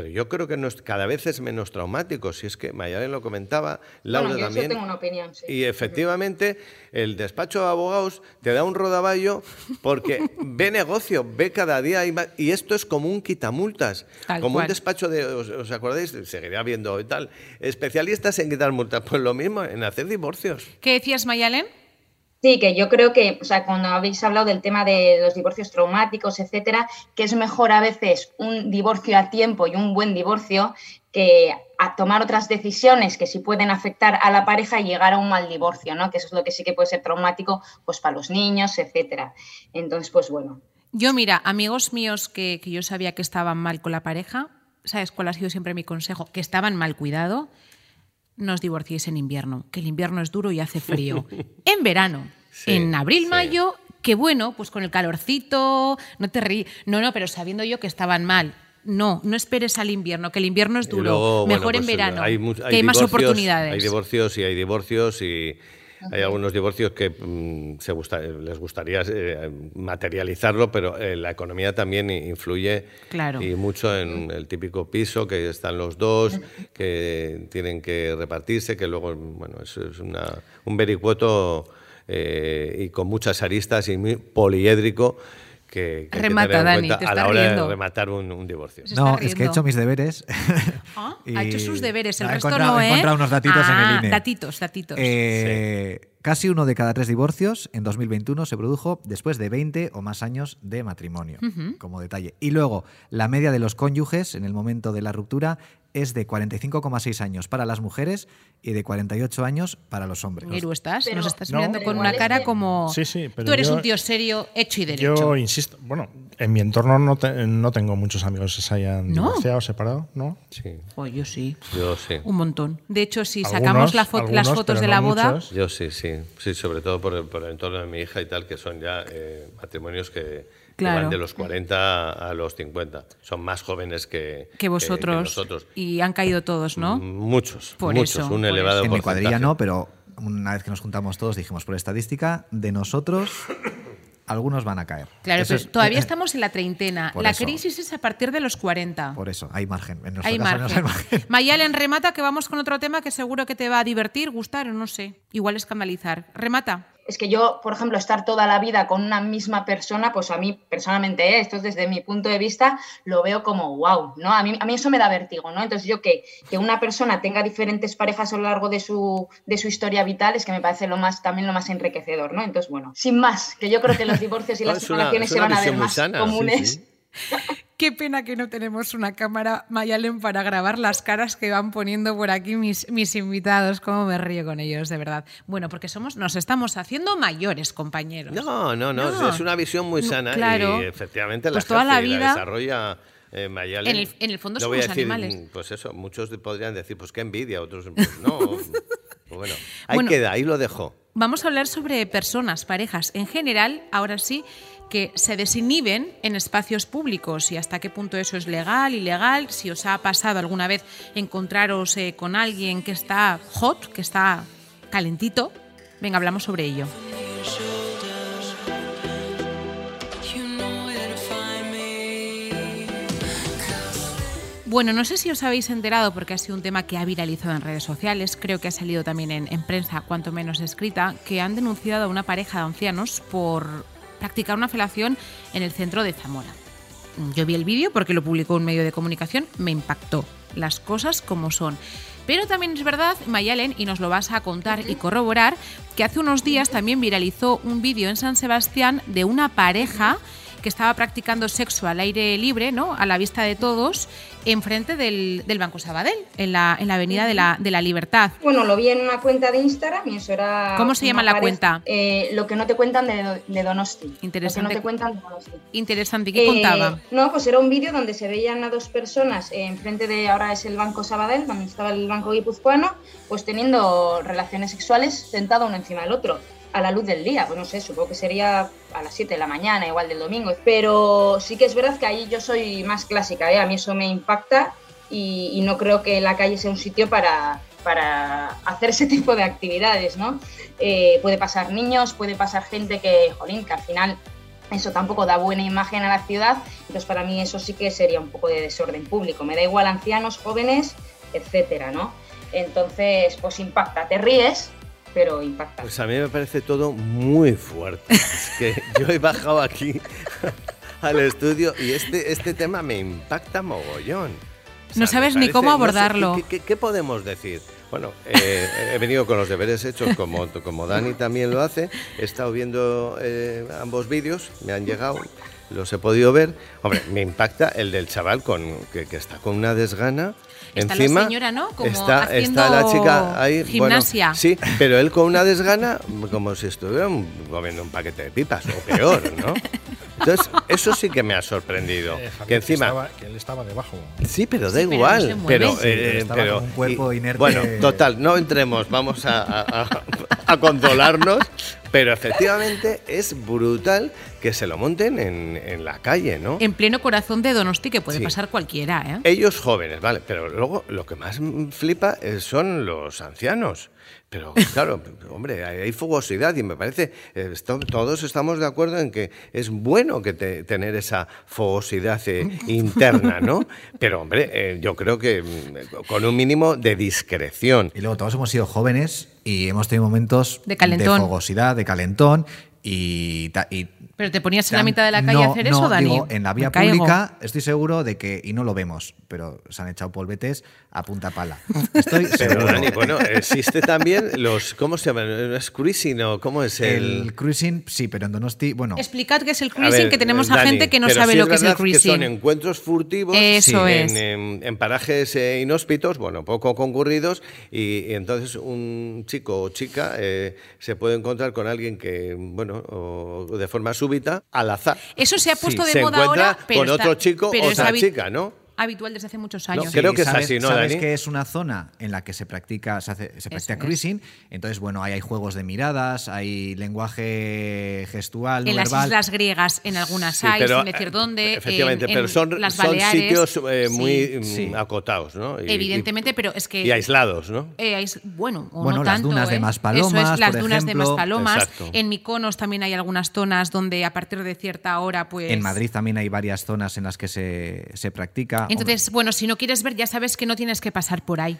Pero yo creo que cada vez es menos traumático. Si es que Mayalen lo comentaba, Laura yo también. tengo una opinión, sí. Y efectivamente, el despacho de abogados te da un rodaballo porque ve negocio, ve cada día y esto es como un quitamultas, como un despacho de, ¿os, acordáis? Seguiría viendo y tal. Especialistas en quitar multas, pues lo mismo, en hacer divorcios. ¿Qué decías, Mayalen? Sí, que yo creo que, o sea, cuando habéis hablado del tema de los divorcios traumáticos, etcétera, que es mejor a veces un divorcio a tiempo y un buen divorcio que a tomar otras decisiones que sí pueden afectar a la pareja y llegar a un mal divorcio, ¿no? Que eso es lo que sí que puede ser traumático, pues para los niños, etcétera. Entonces, pues bueno. Yo, mira, amigos míos que, que yo sabía que estaban mal con la pareja, ¿sabes cuál ha sido siempre mi consejo? Que estaban mal cuidado no os divorciéis en invierno, que el invierno es duro y hace frío. en verano, en abril, mayo, que bueno, pues con el calorcito, no te ríes. No, no, pero sabiendo yo que estaban mal. No, no esperes al invierno, que el invierno es duro. Mejor en pues, verano, que hay más oportunidades. Hay divorcios y hay divorcios y hay algunos divorcios que mm, se gusta, les gustaría eh, materializarlo, pero eh, la economía también influye Claro. y mucho en el típico piso que están los dos, que tienen que repartirse, que luego, bueno, eso es una, un vericueto eh, y con muchas aristas y muy poliédrico que, que hay que Remata, tener en Dani, cuenta te a la hora riendo. de rematar un, un divorcio. No, es que he riendo. hecho mis deberes. Ah, y- ha hecho sus deberes, el He resto no, he ¿eh? encontrado unos datitos en el Ah, INE. Datitos, datitos. Eh, Casi uno de cada tres divorcios en 2021 se produjo después de 20 o más años de matrimonio, como detalle. Y luego, la media de los cónyuges en el momento de la ruptura es de 45,6 años para las mujeres y de 48 años para los hombres. Miru, estás, Pero- nos estás No. mirando con una cara como Sí, sí, pero tú eres yo- un tío serio, hecho y derecho. Yo insisto, bueno, en mi entorno no, te- no tengo muchos amigos que se hayan ¿No? divorciado, separado, ¿no? Sí, Oh, yo sí, yo sí. un montón. De hecho, si Algunos, sacamos la fo- las fotos de no la boda, muchos. Yo sí, sí, sí, sobre todo por el, por el entorno de mi hija y tal, que son ya eh, matrimonios que, que Claro. van de los 40 a los 50. Son más jóvenes que, que vosotros, nosotros. y han caído todos, ¿no? Muchos, Por muchos, eso, un por elevado En mi cuadrilla no, pero una vez que nos juntamos todos dijimos, por estadística, de nosotros, algunos van a caer. Claro, Eso pero es- todavía eh, estamos en la treintena. La eso. crisis es a partir de los 40. Por eso, hay margen. En Hay caso, margen. hay margen. Mayalen, remata que vamos con otro tema que seguro que te va a divertir, gustar o no sé. Igual escandalizar. Remata. Es que yo, por ejemplo, estar toda la vida con una misma persona, pues a mí personalmente, ¿eh? esto es desde mi punto de vista, lo veo como wow, ¿no? A mí, a mí eso me da vértigo, ¿no? Entonces yo que, que una persona tenga diferentes parejas a lo largo de su, de su historia vital es que me parece lo más, también lo más enriquecedor, ¿no? Entonces, bueno, sin más, que yo creo que los divorcios y las separaciones es se van a ver más sana, sí, comunes. sí. Qué pena que no tenemos una cámara, Mayalen, para grabar las caras que van poniendo por aquí mis, mis invitados. Cómo me río con ellos, de verdad. Bueno, porque somos, nos estamos haciendo mayores, compañeros. No, no, no, No. es una visión muy No, sana claro. y efectivamente la Pues toda la vida- desarrolla eh, Mayalen. En el- en el fondo somos decir, animales. Pues eso, muchos podrían decir, pues qué envidia, otros, pues no. Pues bueno, ahí Bueno. queda, ahí lo dejo. Vamos a hablar sobre personas, parejas en general, ahora sí, que se desinhiben en espacios públicos y hasta qué punto eso es legal, ilegal, si os ha pasado alguna vez encontraros eh, con alguien que está hot, que está calentito. Venga, hablamos sobre ello. Bueno, no sé si os habéis enterado porque ha sido un tema que ha viralizado en redes sociales, creo que ha salido también en, en prensa, cuanto menos escrita, que han denunciado a una pareja de ancianos por practicar una felación en el centro de Zamora. Yo vi el vídeo porque lo publicó un medio de comunicación, me impactó las cosas como son. Pero también es verdad, Mayalen, y nos lo vas a contar y corroborar, que hace unos días también viralizó un vídeo en San Sebastián de una pareja que estaba practicando sexo al aire libre, ¿no? A la vista de todos, enfrente del, del Banco Sabadell, en la, en la Avenida de la, de la Libertad. Bueno, lo vi en una cuenta de Instagram y eso era... ¿Cómo se llama la cuenta? Eh, lo que no te cuentan de Donosti. Interesante. Lo que no te cuentan de Donosti. Interesante, ¿qué Eh, contaba? No, pues era un vídeo donde se veían a dos personas eh, enfrente de, ahora es el Banco Sabadell, donde estaba el Banco Guipuzcoano, pues teniendo relaciones sexuales sentado uno encima del otro, a la luz del día. Pues no sé, supongo que sería a las 7 de la mañana, igual del domingo. Pero sí que es verdad que ahí yo soy más clásica, ¿eh? a mí eso me impacta y, y no creo que la calle sea un sitio para, para hacer ese tipo de actividades, ¿no? Eh, puede pasar niños, puede pasar gente que, jolín, que al final eso tampoco da buena imagen a la ciudad, entonces para mí eso sí que sería un poco de desorden público. Me da igual ancianos, jóvenes, etcétera, ¿no? Entonces, pues impacta, te ríes, pero impacta. Pues a mí me parece todo muy fuerte. Es que yo he bajado aquí al estudio y este, este tema me impacta mogollón. O No me sabes ni cómo no sé, abordarlo. ¿qué, qué- qué podemos decir? Bueno, eh, he venido con los deberes hechos como, como Dani también lo hace. He estado viendo eh, ambos vídeos, me han llegado, los he podido ver. Hombre, me impacta el del chaval con, que, que está con una desgana. Está la encima señora, ¿no? Como está, haciendo está la chica ahí. bueno, gimnasia. sí, pero él con una desgana como si estuviera comiendo un paquete de pipas, o peor, ¿no? Entonces, eso sí que me ha sorprendido. Eh, Javier, que encima... estaba- que él estaba debajo. Sí, pero da Sí, pero no igual. pero, Sí, pero eh, estaba pero- como un cuerpo y- inerte. Bueno, total, no entremos, vamos a, a- a- a condolarnos, Pero efectivamente es brutal que se lo monten en, la calle, ¿no? En pleno corazón de Donosti, que puede pasar cualquiera, ¿eh? Ellos jóvenes, vale, pero luego lo que más flipa son los ancianos. Pero claro, hombre, hay fogosidad y me parece, eh, todos estamos de acuerdo en que es bueno que tener esa fogosidad eh, interna, ¿no? Pero hombre, eh, yo creo que mm, con un mínimo de discreción. Y luego todos hemos sido jóvenes y hemos tenido momentos de, calentón. de fogosidad, de calentón y, y ¿Pero te ponías en la mitad de la calle a hacer eso, Dani? Digo, en la vía pública estoy seguro de que, y no lo vemos, pero se han echado polvetes a punta pala. Estoy pero, Dani, bueno, existe también los, ¿cómo se llama? ¿Es cruising o cómo es el...? El cruising, sí, pero en Donosti, bueno... Explicad qué es el cruising, que tenemos a gente que no sabe lo que es el cruising. Que son encuentros furtivos eso es. en, parajes eh, inhóspitos, bueno, poco concurridos, y, entonces un chico o chica eh, se puede encontrar con alguien que, bueno, o de forma súbita al azar. Eso se ha puesto de moda ahora, pero con otro chico o otra chica, ¿no? Habitual desde hace muchos años. creo que es así, ¿no, sabes que es una zona en la que se practica, se, hace, se practica cruising. Entonces, bueno, ahí hay juegos de miradas, hay lenguaje gestual, En las islas griegas, en algunas hay, sin decir dónde. Efectivamente, pero son, sitios eh, muy mm, acotados, ¿no? Evidentemente, pero es que. Y aislados, ¿no? Eh, bueno, o bueno, no las tanto, dunas de ¿eh? Maspalomas. Eso es, las por dunas de. Maspalomas. En Miconos también hay algunas zonas donde a partir de cierta hora, pues. En Madrid también hay varias zonas en las que se, se practica. Entonces, bueno, si no quieres ver, ya sabes que no tienes que pasar por ahí.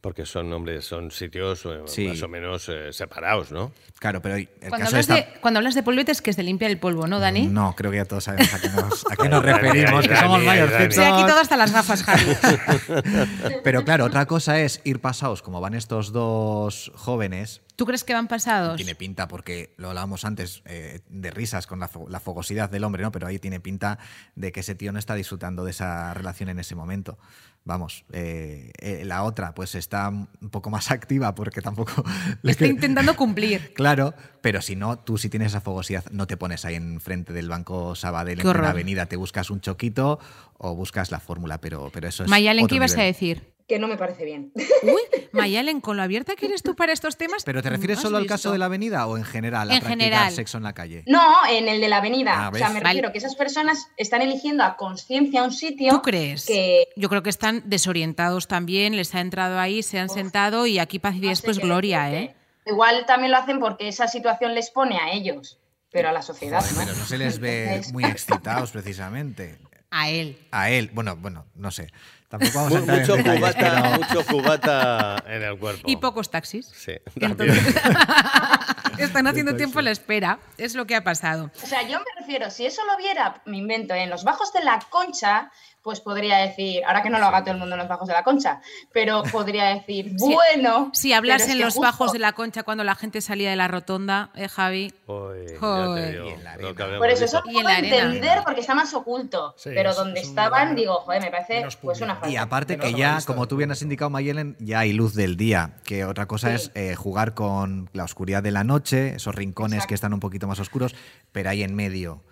Porque son, hombre, son sitios eh, más o menos eh, separados, ¿no? Claro, pero cuando, hablas de, cuando hablas de polvetes, que es de limpiar el polvo, ¿no, Dani? No, creo que ya todos sabemos a qué nos, a qué nos referimos, que somos mayorcitos. Se ha quitado hasta las gafas, Javi. pero claro, otra cosa es ir pasados, como van estos dos jóvenes, ¿Tú crees que van pasados? Tiene pinta, porque lo hablábamos antes eh, de risas con la, fogosidad del hombre, ¿no? Pero ahí tiene pinta de que ese tío no está disfrutando de esa relación en ese momento. Vamos, eh, eh, la otra pues está un poco más activa porque tampoco... está intentando cumplir. Claro, pero si no, tú si tienes esa fogosidad no te pones ahí enfrente del Banco Sabadell en la avenida, te buscas un choquito o buscas la fórmula, pero, pero eso es... Mayalen, ¿qué ibas a decir? Que no me parece bien. Uy, Mayalen, con lo abierta que eres tú para estos temas. ¿Pero te refieres solo al caso de la avenida o en general a en practicar general. sexo en la calle? No, en el de la avenida. Ah, o sea, me refiero que esas personas están eligiendo a conciencia un sitio. ¿Tú crees? Que... Yo creo que están desorientados también, les ha entrado ahí, se han sentado y aquí paz y después gloria, ¿eh? Igual también lo hacen porque esa situación les pone a ellos, pero a la sociedad. ¿no? Pero no se les ve muy excitados precisamente. A él. A él, bueno, bueno, no sé. Tampoco vamos a mucho, en detalles, cubata, pero... mucho cubata en el cuerpo. Y pocos taxis. Sí, Entonces, están haciendo tiempo a la espera. Es lo que ha pasado. O sea, yo me refiero, si eso lo viera, me invento, en los bajos de la concha, pues podría decir, ahora que no lo haga todo el mundo en los bajos de la concha, pero podría decir, bueno. Si, hablas en los bajos de la concha cuando la gente salía de la rotonda, ¿eh, Javi? Por eso eso lo puedo entender porque está más oculto, pero donde estaban, digo, joder, me parece pues una falta. Y aparte que ya, como tú bien has indicado, Mayelen, ya hay luz del día, que otra cosa es eh, jugar con la oscuridad de la noche, esos rincones que están un poquito más oscuros, pero ahí en medio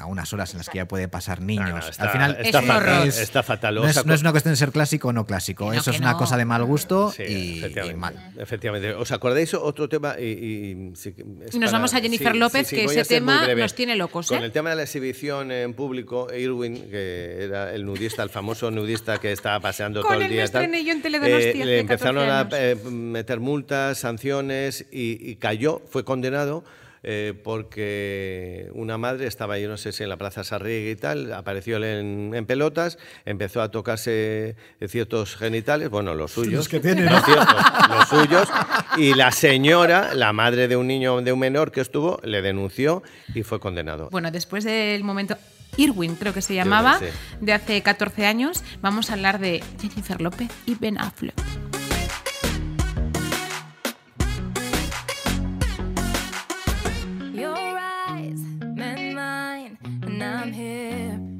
a unas horas en las que ya puede pasar niños. está, Al final está es fatal, horror. está fatal. no es, no es una cuestión de ser clásico o no clásico. Que no, Eso es una no. cosa de mal gusto Sí, y, efectivamente, y mal. Efectivamente. ¿Os acordáis otro tema? Y, y- sí, es Y nos vamos a Jennifer López, que ese tema nos tiene locos, Con ¿eh? el tema de la exhibición en público, Irwin, que era el nudista, el famoso nudista que estaba paseando todo el día. tal, en Teledonostia eh, le empezaron 14 a eh, meter multas, sanciones y, y cayó, fue condenado. Eh, porque una madre estaba, yo no sé si en la Plaza Sarriega y tal, apareció en, en pelotas, empezó a tocarse ciertos genitales, bueno, los suyos, Los que tiene, los ¿no? ciertos, los suyos, y la señora, la madre de un niño, de un menor que estuvo, le denunció y fue condenado. Bueno, después del momento Irwin, creo que se llamaba, de hace 14 años, vamos a hablar de Jennifer López y Ben Affleck. I'm here.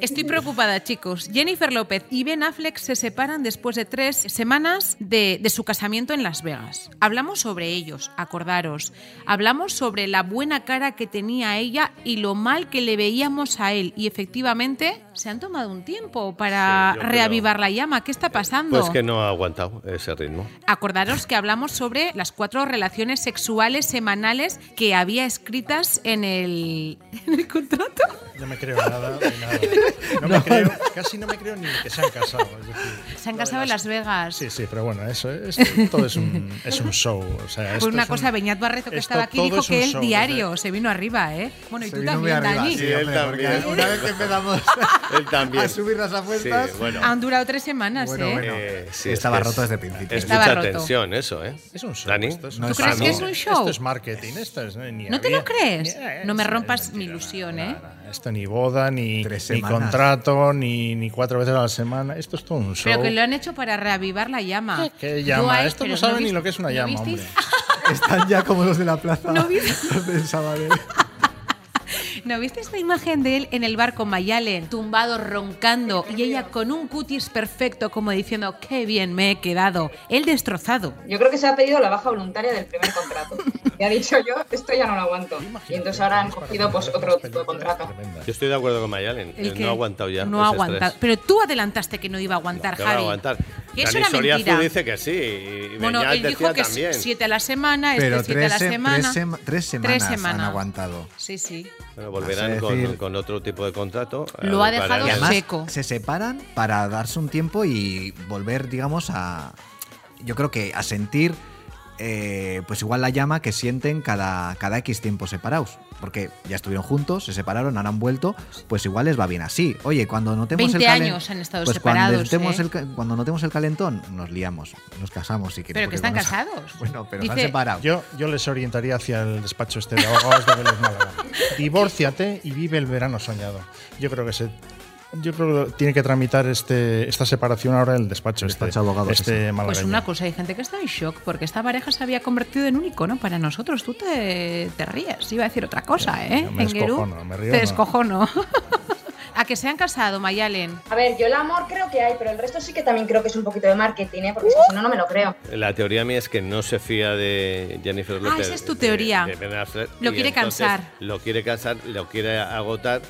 Estoy preocupada, chicos. Jennifer López y Ben Affleck se separan después de tres semanas de, de su casamiento en Las Vegas. Hablamos sobre ellos, acordaros. Hablamos sobre la buena cara que tenía ella y lo mal que le veíamos a él. Y efectivamente se han tomado un tiempo para Sí, reavivar la llama. ¿Qué está pasando? Pues que no ha aguantado ese ritmo. Acordaros que hablamos sobre las cuatro relaciones sexuales semanales que había escritas en el, en el contrato. No me creo nada nada. No me creo, casi no me creo ni que se han casado. es decir, Se han casado en Las Vegas. Sí, sí, pero bueno, eso es, todo es un, es un show. O sea, Pues esto una es un- cosa, Beñat Barreto, que estaba aquí, dijo es un que él show, diario se vino arriba, ¿eh? Bueno, y Se tú también, arriba, Dani. sí, él también. Una vez que empezamos Él también. a subir las apuestas, Sí, bueno. Han durado tres semanas, Bueno, ¿eh? bueno. Eh, sí, Estaba es roto es- desde el principio. Es Estaba mucha roto. tensión eso, ¿eh? Es un show. Dani. es No un es ¿Tú crees que es un show? Esto es marketing. Esto es, ni ¿No te lo crees? No me rompas mi ilusión, ¿eh? Esto ni boda, ni, ni contrato, ni, ni cuatro veces a la semana. Esto es todo un show. Pero que lo han hecho para reavivar la llama. ¿Qué llama? Esto no saben ni viste- lo que es una ¿no llama, visteis? hombre. están ya como los de la plaza. ¿No del Sabadell. ¿No viste esta imagen de él en el bar con Mayalen, tumbado, roncando, y ella con un cutis perfecto, como diciendo, qué bien me he quedado? Él destrozado. Yo creo que se ha pedido la baja voluntaria del primer contrato. Y ha dicho yo, esto ya no lo aguanto. Y entonces ahora han cogido pues otro tipo de contrato. Yo estoy de acuerdo con Mayalen. Él que no ha aguantado ya. No ha aguantado. estrés. Pero tú adelantaste que no iba a aguantar, a Javi. aguantar. Eso Dani era Soriazu mentira. dice que sí. Y Bueno, él dijo decía que también. siete a la semana, Pero este siete a tres, la se- semana. tres sema- tres semanas Tres han semanas. aguantado. Sí, sí. Bueno, volverán con, decir- con otro tipo de contrato. Lo ha ver, dejado Y seco. se separan para darse un tiempo y volver, digamos, a. Yo creo que a sentir, eh, pues igual la llama que sienten cada, cada X tiempo separados. Porque ya estuvieron juntos, se separaron, ahora han vuelto, pues igual les va bien así. Oye, cuando notemos 20 el calen- años han estado pues separados, Cuando notemos, ¿eh? el, cuando notemos el calentón, nos liamos, nos casamos si quieres. Pero que porque están casados. Bueno, pero se han Dice- separado. Yo, yo les orientaría hacia el despacho este de abogados de Vélez Málaga. Divórciate y vive el verano soñado. Yo creo que se. Yo creo que tiene que tramitar este, esta separación ahora el despacho, Despacho este, de abogados este ese. malagueño. Pues una cosa, hay gente que está en shock porque esta pareja se había convertido en un icono para nosotros. Tú te, te ríes, iba a decir otra cosa, ¿eh? Yo me Enguerú? descojono, me río, Te no. descojono. a que se han casado, Mayalen. A ver, yo el amor creo que hay, pero el resto sí que también creo que es un poquito de marketing, ¿eh? Porque si no, no me lo creo. La teoría mía es que no se fía de Jennifer López. Ah, esa es tu de- teoría. de Affleck, Lo quiere cansar. Lo quiere cansar, lo quiere agotar,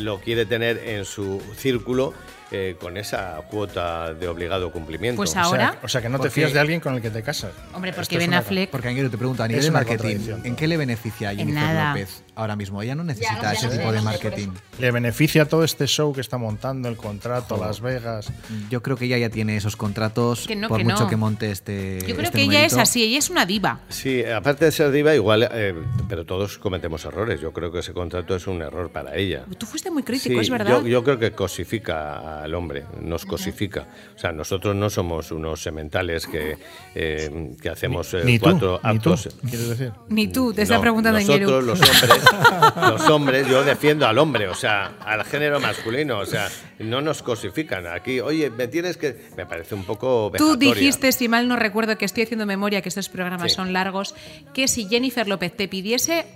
lo quiere tener en su círculo eh, con esa cuota de obligado cumplimiento. Pues O sea, ahora, o sea, que no te fías de alguien con el que te casas. hombre, Esto porque es Ben una- Affleck. Porque Anguero te pregunta, a nivel Es de marketing. ¿en qué le beneficia a En Jennifer nada. López ahora mismo? Ella no necesita ya ese no tipo de marketing. Le beneficia todo este show que está montando, el contrato, Las Vegas. Yo creo que ella ya tiene esos contratos Que no, por que mucho no. que monte este. Yo creo este que ella es así, ella es una diva. Sí, aparte de ser diva, igual, eh, pero todos cometemos errores. Yo creo que ese contrato es un error para ella. Tú fuiste muy crítico, Sí, es verdad. Yo, yo creo que cosifica al hombre, nos cosifica. O sea, nosotros no somos unos sementales que, eh, que hacemos eh, Ni tú, cuatro ni tú, actos. quieres decir. Ni tú, te está No, preguntando nosotros los hombres, los hombres, yo defiendo al hombre, o sea, al género masculino, o sea, no nos cosifican aquí. Oye, me tienes que, me parece un poco Tú vejatoria. dijiste, si mal no recuerdo, que estoy haciendo memoria, que estos programas Sí. son largos, que si Jennifer López te pidiese,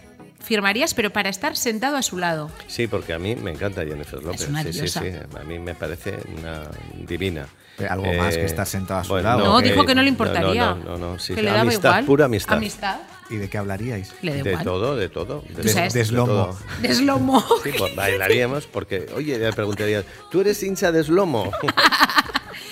firmarías, pero para estar sentado a su lado. Sí, porque a mí me encanta Jennifer López. una sí, sí, sí, a mí me parece una divina. Eh, algo más que estar sentado a su lado. No, dijo que no le importaría. No, no, no, sí, que le daba amistad, igual. pura amistad. Amistad, ¿Y de qué hablaríais? le De todo, de todo. Sabes. De slomo. De slomo. Sí, pues bailaríamos porque, oye, le preguntaría, ¿tú eres hincha de slomo?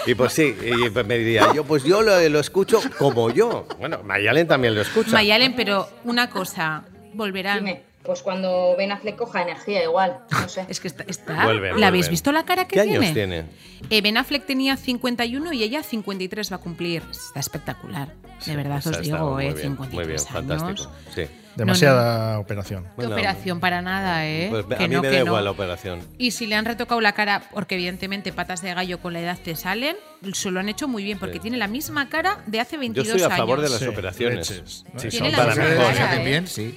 Y pues sí, y pues me diría, yo pues yo lo, lo escucho como yo. Bueno, Mayalen también lo escucha. Mayalen, pero una cosa, volverán. Dime, pues cuando Ben Affleck coja energía igual, no sé. Es que está. está- Vuelven, ¿La habéis visto la cara que ¿Qué tiene? años tiene? Eh, ben Affleck tenía 51 y ella 53 va a cumplir. Está espectacular. De verdad os digo, eh, bien, 53 Muy bien, años. fantástico. Sí. Demasiada operación. Qué Bueno, operación para nada, ¿eh? Pues Que a mí no, me que da no. igual la operación. Y si le han retocado la cara, porque evidentemente patas de gallo con la edad te salen, se lo han hecho muy bien, porque Sí. tiene la misma cara de hace Yo 22 soy a años. favor de las Sí, operaciones. ¿no? Sí, son para mejor. cara, ¿eh? bien, sí.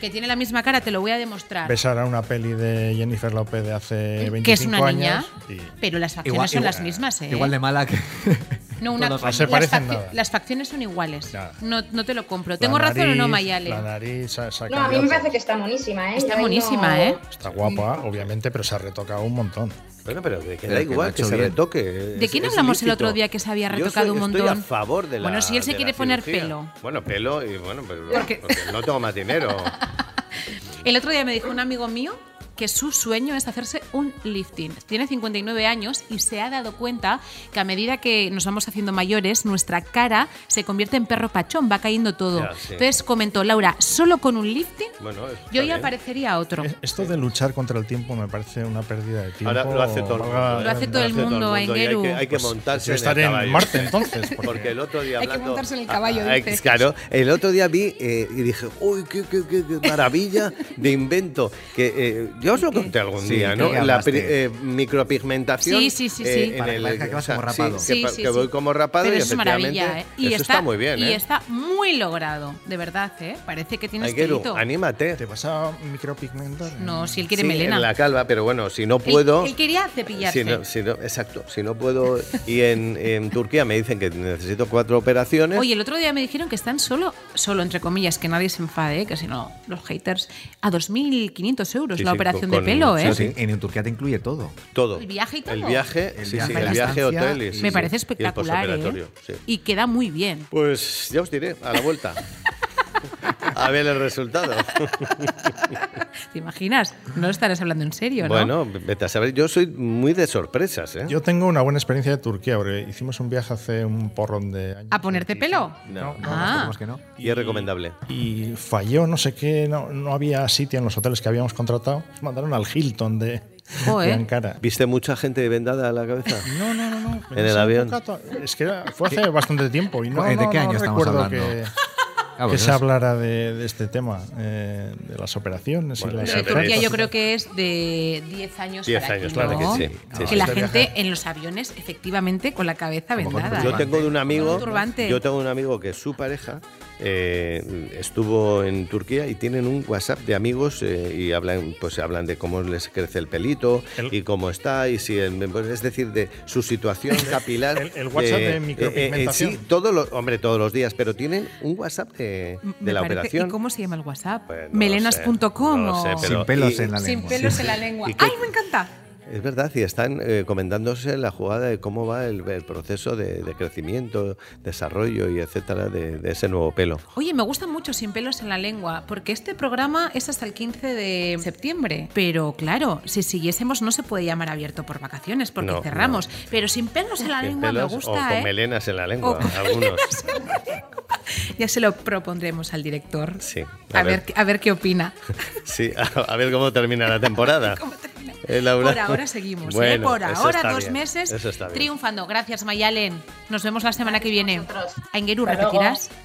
Que tiene la misma cara, te lo voy a demostrar. Ves ahora una peli de Jennifer López de hace 25 que es una niña, años y pero las facciones son las mismas, ¿eh? Igual de mala que. No, una, No se las, parecen facci- nada. las facciones son iguales. Nada. No, no te lo compro. La ¿Tengo razón o no, Mayale? La nariz No, a mí me parece que está monísima, ¿eh? Está monísima, no- ¿eh? Está guapa, obviamente, pero se ha retocado un montón. Bueno, pero de que Pero da igual que se bien. retoque. ¿De quién hablamos el otro día que se había Yo retocado soy- un Estoy montón? a favor de la Bueno, si él se quiere poner cirugía. pelo. Bueno, pelo y bueno, pero Porque- porque no tengo más dinero. El otro día me dijo un amigo mío que su sueño es hacerse un lifting. Tiene 59 años y se ha dado cuenta que a medida que nos vamos haciendo mayores, nuestra cara se convierte en perro pachón, va cayendo todo. Ya, sí. Entonces comentó, Laura, solo con un lifting Bueno, yo ya bien. parecería otro. Es- Esto de luchar contra el tiempo me parece una pérdida de tiempo. Ahora lo hace todo el mundo. valga- Lo hace todo el mundo, hay que, hay que Pues, montarse yo en estaré el en caballo. Marte, entonces, porque- Porque el otro día Hay que montarse en el caballo, Ah, dice. Claro, el otro día vi eh, y dije, uy, qué, qué- qué- qué maravilla de invento. Que eh, yo os lo conté algún Sí, día, ¿no? que La eh, micropigmentación. Sí, sí, sí, sí. eh, en que el- que vas como rapado. que, Sí, pa- sí, que sí. voy como rapado Pero y eso es maravilla, ¿eh? Y eso está, muy bien, Y ¿eh? está muy logrado, de verdad, ¿eh? Parece que tienes Aingeru, pelito. ¿Te anímate. vas a micropigmentar? No, si él quiere Sí, melena. en la calva, pero bueno, si no puedo... Él, quería cepillarse. Si no, si no- exacto, si no puedo. Y en, en Turquía me dicen que necesito cuatro operaciones. Oye, el otro día me dijeron que están solo, solo entre comillas, que nadie se enfade, ¿eh? que si no, los haters, a 2.500 euros Sí, la sí, con- de pelo, ¿eh? sí. En, en Turquía te incluye todo. todo. ¿El viaje y todo? El viaje, El sí, viaje, sí, el viaje, hotel y, Me sí, parece y el espectacular, ¿eh? Y queda muy bien. Pues ya os diré, a la vuelta. a ver el resultado. ¿Te imaginas? No estarás hablando en serio, ¿no? Bueno, vete a saber. Yo soy muy de sorpresas, ¿eh? Yo tengo una buena experiencia de Turquía, porque hicimos un viaje hace un porrón de años. ¿A ponerte pelo? No. No, Ah. esperemos que no. Y es recomendable. Y falló, no sé qué, no, no había sitio en los hoteles que habíamos contratado. Nos mandaron al Hilton de, Joder. ¿Viste mucha gente vendada a la cabeza? No, no, no, no. En el avión. Es que fue hace bastante tiempo y no, ¿De no, qué no año estamos recuerdo hablando? que, Ah, que se hablara de, de este tema, eh, de las operaciones Bueno, y las Turquía es- yo creo que es de 10 años 10 para años, aquí, claro ¿no? que sí. Sí, que sí. la gente en los aviones, efectivamente, con la cabeza vendada. Yo tengo de un amigo, yo tengo un amigo que su pareja eh, estuvo en Turquía y tienen un WhatsApp de amigos eh, y hablan, pues hablan de cómo les crece el pelito El- y cómo está y si, el- pues, es decir, de su situación capilar. el- el WhatsApp de eh, eh, micropigmentación. sí, todos los, hombre, todos los días, pero tienen un WhatsApp de, la parece- operación. ¿Y cómo se llama el WhatsApp? Pues no Melenas.com no Sin pelos y- en la Sin lengua. pelos en la lengua. ¿Y qué- ¡Ay, me encanta! Es verdad, y están eh, comentándose la jugada de cómo va el, el proceso de, de crecimiento, desarrollo y etcétera de, de ese nuevo pelo. Oye, me gusta mucho Sin pelos en la lengua, porque este programa es hasta el 15 de septiembre. Pero claro, si siguiésemos no se puede llamar abierto por vacaciones, porque No, cerramos. Pero Sin pelos en la Sin lengua pelos me o gusta, con ¿eh? melenas en la lengua, O con algunos. Ya se lo propondremos al director. Sí, A, a ver. ver. a ver qué opina. Sí, a, a ver cómo termina la temporada. Eh. Por ahora seguimos, ¿eh? Por eso ahora, está dos bien, meses eso está bien. triunfando. Gracias, Mayalen. Nos vemos la semana que viene. Aingeru, luego.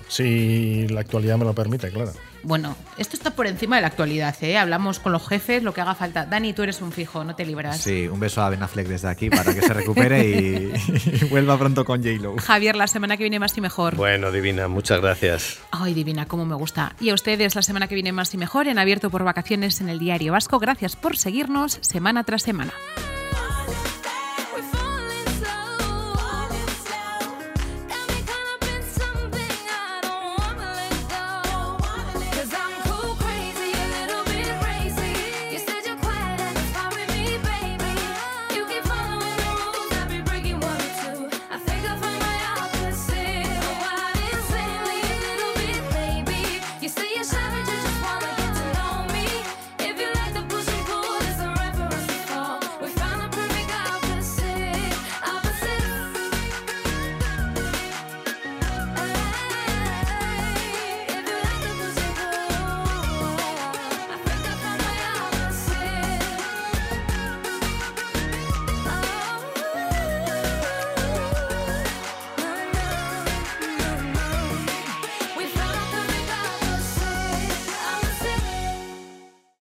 Si la actualidad me lo permite, claro. Bueno, esto está por encima de la actualidad, ¿eh? Hablamos con los jefes, lo que haga falta. Dani, tú eres un fijo, no te libras. Sí, un beso a Ben Affleck desde aquí para que se recupere y, y vuelva pronto con J-Lo. Javier, la semana que viene más y mejor. Bueno, Divina, muchas gracias. Ay, divina, cómo me gusta. Y a ustedes la semana que viene más y mejor en Abierto por Vacaciones en el Diario Vasco. Gracias por seguirnos semana tras semana.